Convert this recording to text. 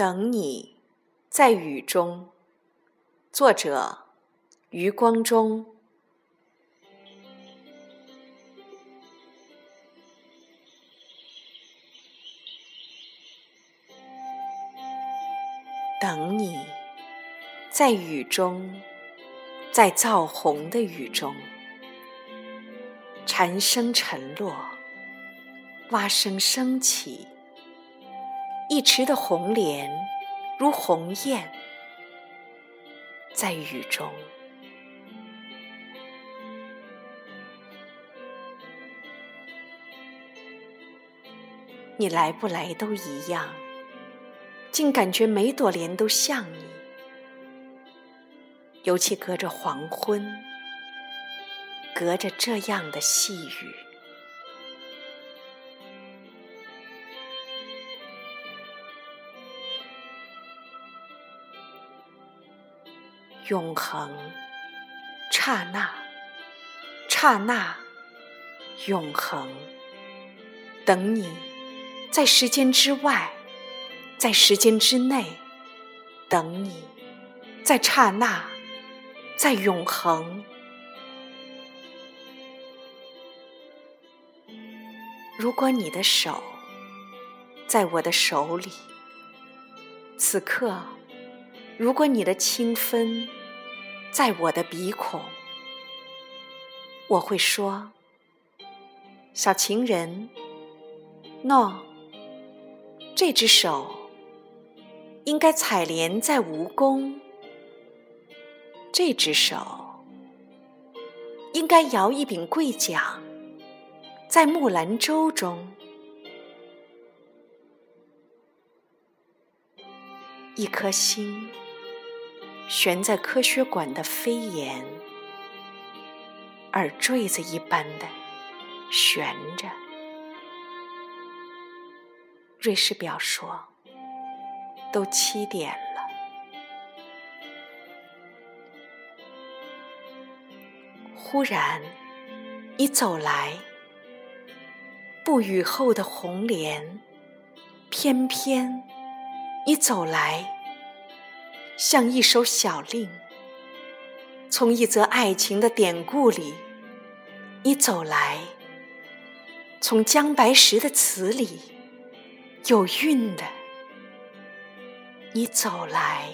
等你，在雨中。作者：余光中。等你，在雨中，在燥红的雨中，蝉声沉落，蛙声升起。一池的红莲，如鸿雁，在雨中。你来不来都一样，竟感觉每朵莲都像你。尤其隔着黄昏，隔着这样的细雨。永恒，刹那，刹那，永恒。等你，在时间之外，在时间之内，等你，在刹那，在永恒。如果你的手在我的手里，此刻，如果你的清芬。在我的鼻孔，我会说：“小情人，喏，这只手应该采莲在蜈蚣，这只手应该摇一柄桂桨在木兰舟中，一颗心。”悬在科学馆的飞檐，耳坠子一般的悬着。瑞士表说，都七点了。忽然，你走来，不雨后的红莲，翩翩，你走来。像一首小令，从一则爱情的典故里，你走来；从姜白石的词里，有韵的，你走来。